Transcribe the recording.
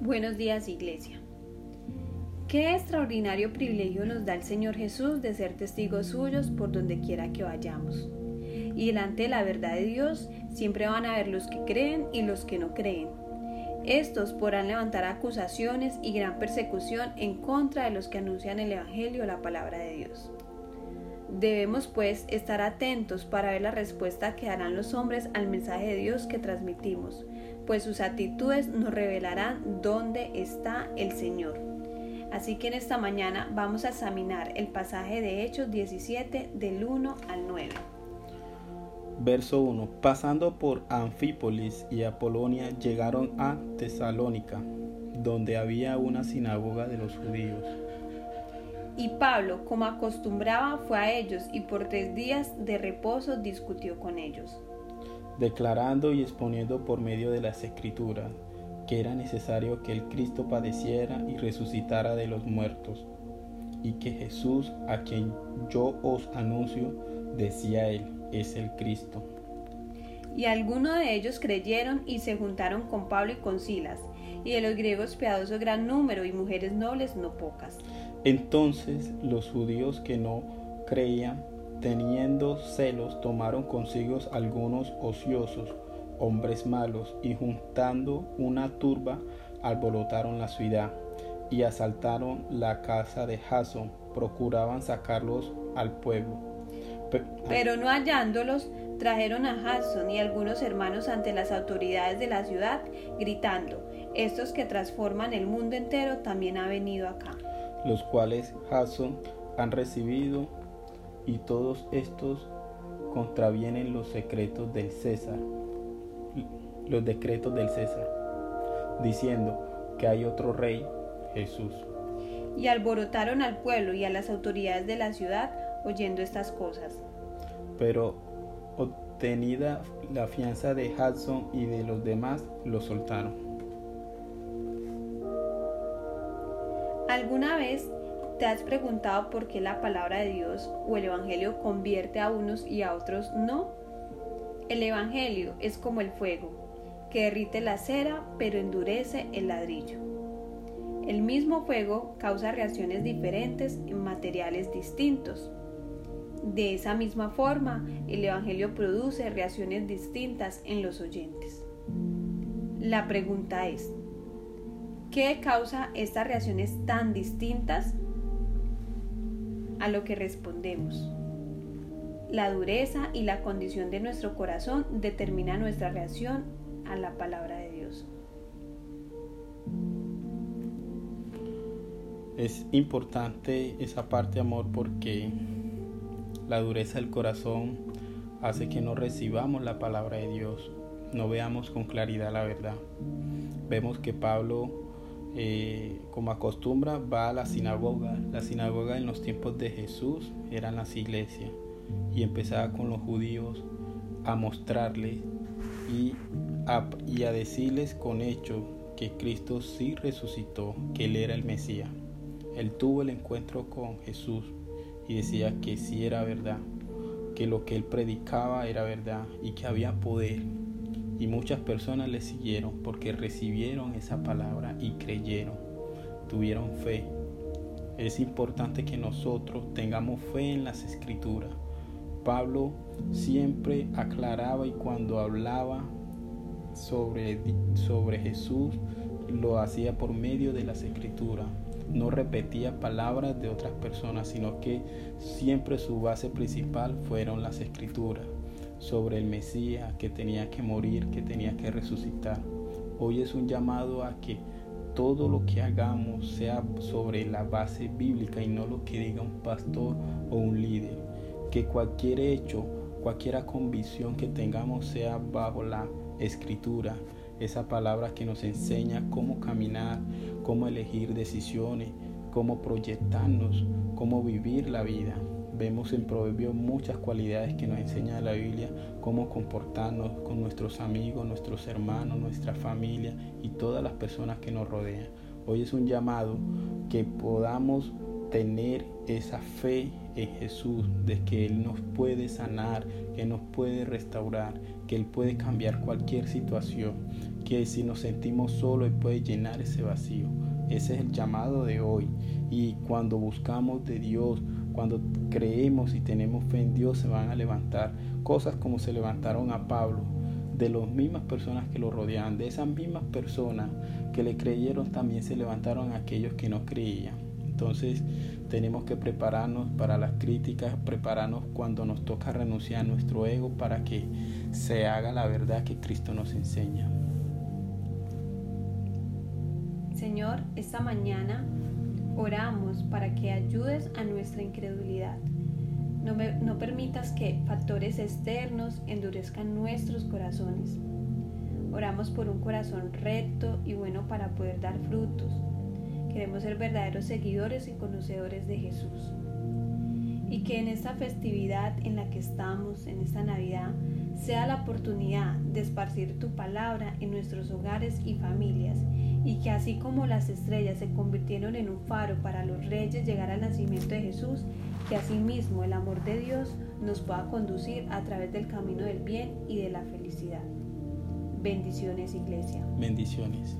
Buenos días Iglesia. Qué extraordinario privilegio nos da el Señor Jesús de ser testigos suyos por donde quiera que vayamos. Y delante de la verdad de Dios siempre van a haber los que creen y los que no creen. Estos podrán levantar acusaciones y gran persecución en contra de los que anuncian el Evangelio o la palabra de Dios. Debemos pues estar atentos para ver la respuesta que darán los hombres al mensaje de Dios que transmitimos, pues sus actitudes nos revelarán dónde está el Señor. Así que en esta mañana vamos a examinar el pasaje de Hechos 17 del 1 al 9. Verso 1. Pasando por Anfípolis y Apolonia llegaron a Tesalónica, donde había una sinagoga de los judíos. Y Pablo, como acostumbraba, fue a ellos y por tres días de reposo discutió con ellos declarando y exponiendo por medio de las escrituras que era necesario que el Cristo padeciera y resucitara de los muertos, y que Jesús, a quien yo os anuncio, decía él, es el Cristo. Y algunos de ellos creyeron y se juntaron con Pablo y con Silas, y de los griegos piadosos gran número y mujeres nobles no pocas. Entonces los judíos que no creían Teniendo celos, tomaron consigo algunos ociosos, hombres malos, y juntando una turba, alborotaron la ciudad y asaltaron la casa de Jason, procuraban sacarlos al pueblo. Pero no hallándolos, trajeron a Jason y algunos hermanos ante las autoridades de la ciudad, gritando, estos que transforman el mundo entero también han venido acá. Los cuales Jason han recibido y todos estos contravienen los secretos del César, los decretos del César, diciendo que hay otro rey, Jesús. Y alborotaron al pueblo y a las autoridades de la ciudad oyendo estas cosas. Pero obtenida la fianza de Hudson y de los demás, lo soltaron. ¿Alguna vez ¿Te has preguntado por qué la palabra de Dios o el Evangelio convierte a unos y a otros no? El Evangelio es como el fuego, que derrite la cera pero endurece el ladrillo. El mismo fuego causa reacciones diferentes en materiales distintos. De esa misma forma, el Evangelio produce reacciones distintas en los oyentes. La pregunta es, ¿qué causa estas reacciones tan distintas? A lo que respondemos. La dureza y la condición de nuestro corazón determina nuestra reacción a la palabra de Dios. Es importante esa parte, amor, porque la dureza del corazón hace que no recibamos la palabra de Dios, no veamos con claridad la verdad. Vemos que Pablo eh, como acostumbra, va a la sinagoga. La sinagoga en los tiempos de Jesús eran las iglesias y empezaba con los judíos a mostrarles y a, y a decirles con hecho que Cristo sí resucitó, que Él era el Mesías. Él tuvo el encuentro con Jesús y decía que sí era verdad, que lo que Él predicaba era verdad y que había poder y muchas personas le siguieron porque recibieron esa palabra y creyeron, tuvieron fe. Es importante que nosotros tengamos fe en las escrituras. Pablo siempre aclaraba y cuando hablaba sobre, sobre Jesús lo hacía por medio de las escrituras. No repetía palabras de otras personas, sino que siempre su base principal fueron las escrituras sobre el Mesías que tenía que morir, que tenía que resucitar. Hoy es un llamado a que todo lo que hagamos sea sobre la base bíblica y no lo que diga un pastor o un líder. Que cualquier hecho, cualquier convicción que tengamos sea bajo la escritura, esa palabra que nos enseña cómo caminar, cómo elegir decisiones, cómo proyectarnos, cómo vivir la vida. Vemos en Proverbios muchas cualidades que nos enseña la Biblia, cómo comportarnos con nuestros amigos, nuestros hermanos, nuestra familia y todas las personas que nos rodean. Hoy es un llamado que podamos tener esa fe en Jesús, de que Él nos puede sanar, que nos puede restaurar, que Él puede cambiar cualquier situación, que si nos sentimos solos Él puede llenar ese vacío. Ese es el llamado de hoy. Y cuando buscamos de Dios, cuando creemos y tenemos fe en Dios, se van a levantar cosas como se levantaron a Pablo, de las mismas personas que lo rodeaban, de esas mismas personas que le creyeron, también se levantaron aquellos que no creían. Entonces tenemos que prepararnos para las críticas, prepararnos cuando nos toca renunciar a nuestro ego para que se haga la verdad que Cristo nos enseña. Señor, esta mañana oramos para que ayudes a nuestra incredulidad. No, no, permitas que factores externos endurezcan nuestros corazones. Oramos por un corazón recto y bueno para poder dar frutos. Queremos ser verdaderos seguidores y conocedores de Jesús. Y que en esta festividad en la que estamos, en esta Navidad, sea la oportunidad de esparcir tu palabra en nuestros hogares y familias y que así como las estrellas se convirtieron en un faro para los reyes llegar al nacimiento de Jesús, que asimismo el amor de Dios nos pueda conducir a través del camino del bien y de la felicidad. Bendiciones, iglesia. Bendiciones.